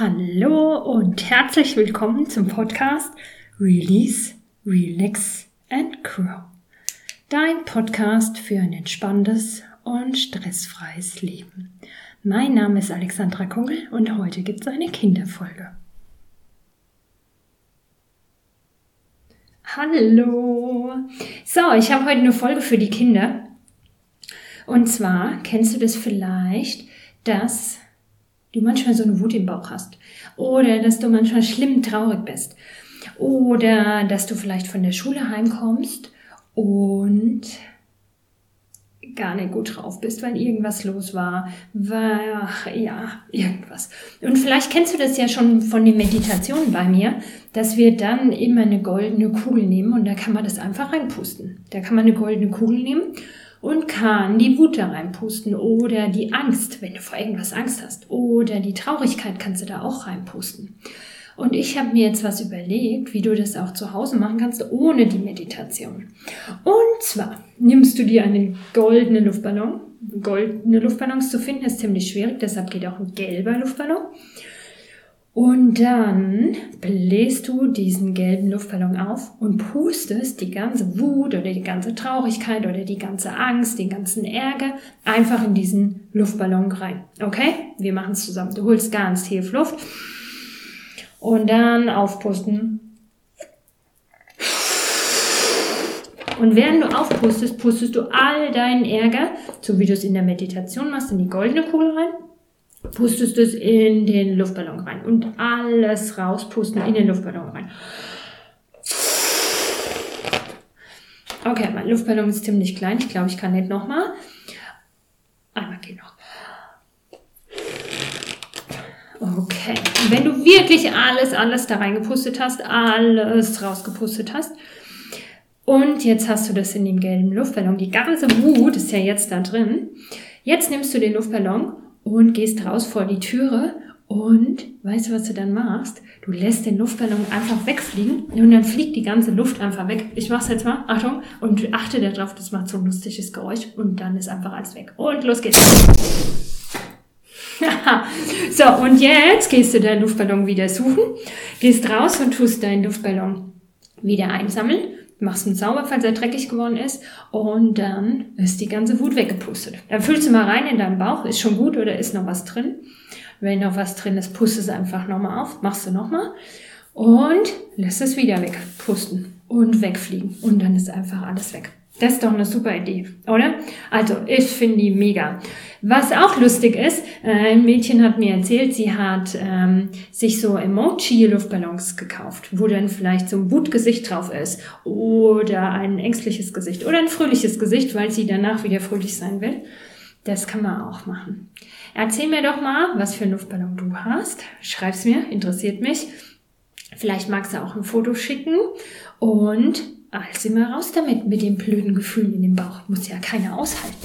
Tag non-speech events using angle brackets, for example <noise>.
Hallo und herzlich willkommen zum Podcast Release, Relax and Grow. Dein Podcast für ein entspanntes und stressfreies Leben. Mein Name ist Alexandra Kungel und heute gibt es eine Kinderfolge. Hallo! So, ich habe heute eine Folge für die Kinder. Und zwar kennst du das vielleicht, dass du manchmal so eine Wut im Bauch hast oder dass du manchmal schlimm traurig bist oder dass du vielleicht von der Schule heimkommst und gar nicht gut drauf bist, weil irgendwas los war, ach, ja, irgendwas. Und vielleicht kennst du das ja schon von den Meditationen bei mir, dass wir dann immer eine goldene Kugel nehmen und da kann man das einfach reinpusten. Da kann man eine goldene Kugel nehmen und kann die Wut da reinpusten oder die Angst, wenn du vor irgendwas Angst hast oder die Traurigkeit kannst du da auch reinpusten. Und ich habe mir jetzt was überlegt, wie du das auch zu Hause machen kannst, ohne die Meditation. Und zwar nimmst du dir einen goldenen Luftballon. Goldene Luftballons zu finden ist ziemlich schwierig, deshalb geht auch ein gelber Luftballon. Und dann bläst du diesen gelben Luftballon auf und pustest die ganze Wut oder die ganze Traurigkeit oder die ganze Angst, den ganzen Ärger einfach in diesen Luftballon rein. Okay? Wir machen es zusammen. Du holst ganz tief Luft und dann aufpusten. Und während du aufpustest, pustest du all deinen Ärger, so wie du es in der Meditation machst, in die goldene Kugel rein pustest es in den Luftballon rein und alles rauspusten in den Luftballon rein. Okay, mein Luftballon ist ziemlich klein. Ich glaube, ich kann nicht nochmal. Einmal geht noch. Okay. Wenn du wirklich alles, alles da reingepustet hast, alles rausgepustet hast, und jetzt hast du das in dem gelben Luftballon, die ganze Wut ist ja jetzt da drin. Jetzt nimmst du den Luftballon und gehst raus vor die Türe und weißt du, was du dann machst? Du lässt den Luftballon einfach wegfliegen und dann fliegt die ganze Luft einfach weg. Ich mach's jetzt mal, Achtung, und achte darauf, das macht so ein lustiges Geräusch und dann ist einfach alles weg. Und los geht's. <laughs> so, und jetzt gehst du deinen Luftballon wieder suchen, gehst raus und tust deinen Luftballon wieder einsammeln machst einen sauber, falls er dreckig geworden ist und dann ist die ganze Wut weggepustet. Dann fühlst du mal rein in deinen Bauch, ist schon gut oder ist noch was drin? Wenn noch was drin ist, pustest es einfach nochmal auf, machst du nochmal und lässt es wieder wegpusten und wegfliegen und dann ist einfach alles weg. Das ist doch eine super Idee, oder? Also, ich finde die mega. Was auch lustig ist, äh, ein Mädchen hat mir erzählt, sie hat ähm, sich so Emoji-Luftballons gekauft, wo dann vielleicht so ein Wutgesicht drauf ist oder ein ängstliches Gesicht oder ein fröhliches Gesicht, weil sie danach wieder fröhlich sein will. Das kann man auch machen. Erzähl mir doch mal, was für einen Luftballon du hast. Schreib's mir, interessiert mich. Vielleicht magst du auch ein Foto schicken und also immer raus damit, mit den blöden Gefühlen in dem Bauch. Muss ja keiner aushalten.